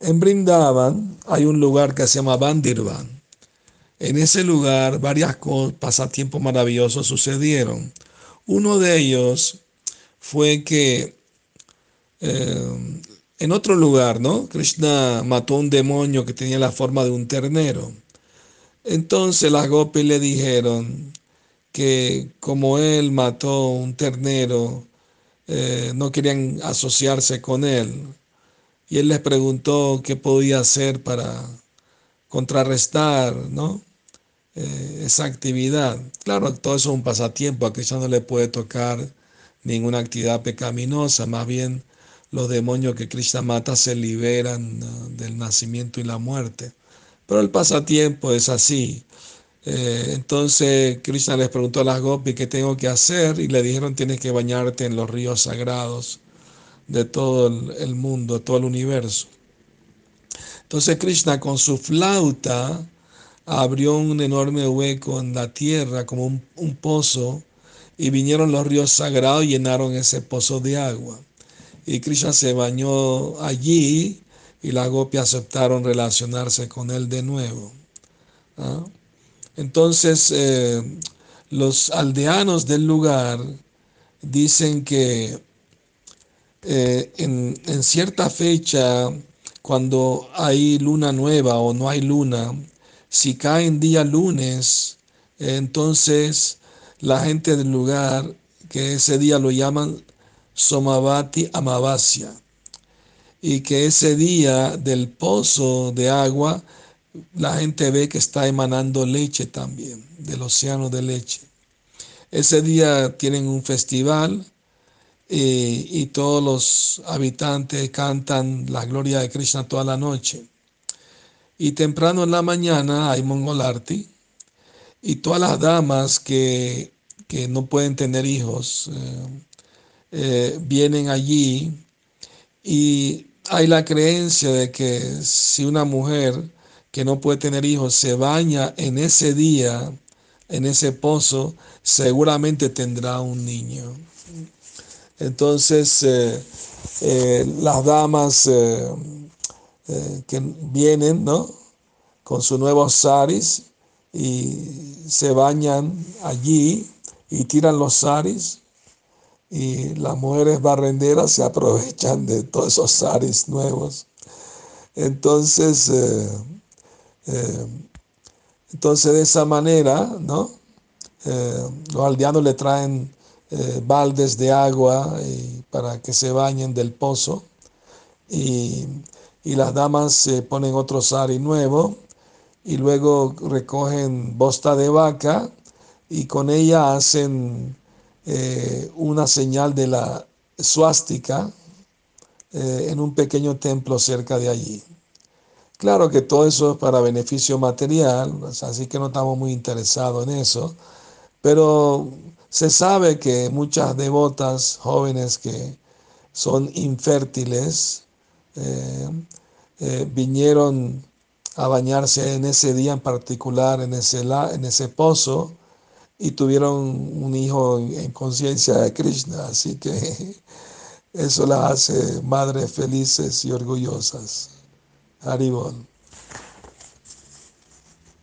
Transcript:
En Brindavan hay un lugar que se llama Bandirvan. En ese lugar varias pasatiempos maravillosos sucedieron. Uno de ellos fue que eh, en otro lugar, ¿no? Krishna mató a un demonio que tenía la forma de un ternero. Entonces las gopis le dijeron que como él mató un ternero, eh, no querían asociarse con él. Y él les preguntó qué podía hacer para contrarrestar ¿no? Eh, esa actividad. Claro, todo eso es un pasatiempo, a Krishna no le puede tocar ninguna actividad pecaminosa, más bien los demonios que Krishna mata se liberan del nacimiento y la muerte. Pero el pasatiempo es así. Eh, entonces Krishna les preguntó a las gopis qué tengo que hacer y le dijeron tienes que bañarte en los ríos sagrados de todo el, mundo, todo el universo. Entonces Krishna con su flauta abrió un enorme hueco en la tierra como un, un pozo y vinieron los ríos sagrados y llenaron ese pozo de agua. Y Krishna se bañó allí y las gopias aceptaron relacionarse con él de nuevo. ¿ah? Entonces, eh, los aldeanos del lugar dicen que eh, en, cierta fecha, cuando hay luna nueva o no hay luna, si cae en día lunes, entonces la gente del lugar, que ese día lo llaman Somavati Amavasya, y que ese día del pozo de agua la gente ve que está emanando leche también, del océano de leche. Ese día tienen un festival eh, y todos los habitantes cantan la gloria de Krishna toda la noche. Y temprano en la mañana hay mongolarti y todas las damas que, no pueden tener hijos eh, eh, vienen allí y hay la creencia de que si una mujer que no puede tener hijos se baña en ese día, en ese pozo, seguramente tendrá un niño. Entonces, eh, eh, las damas eh, que vienen, ¿no? Con sus nuevos saris y se bañan allí y tiran los saris y las mujeres barrenderas se aprovechan de todos esos saris nuevos. Entonces, entonces de esa manera, ¿no? Los aldeanos le traen baldes de agua para que se bañen del pozo y, y las damas se ponen otro sari nuevo y luego recogen bosta de vaca y con ella hacen eh, una señal de la suástica eh, en un pequeño templo cerca de allí. Claro que todo eso es para beneficio material, así que no estamos muy interesados en eso, pero se sabe que muchas devotas jóvenes que son infértiles eh, vinieron a bañarse en ese día en particular, en ese, en ese pozo, y tuvieron un hijo en, conciencia de Krishna, así que eso las hace madres felices y orgullosas. Haribol.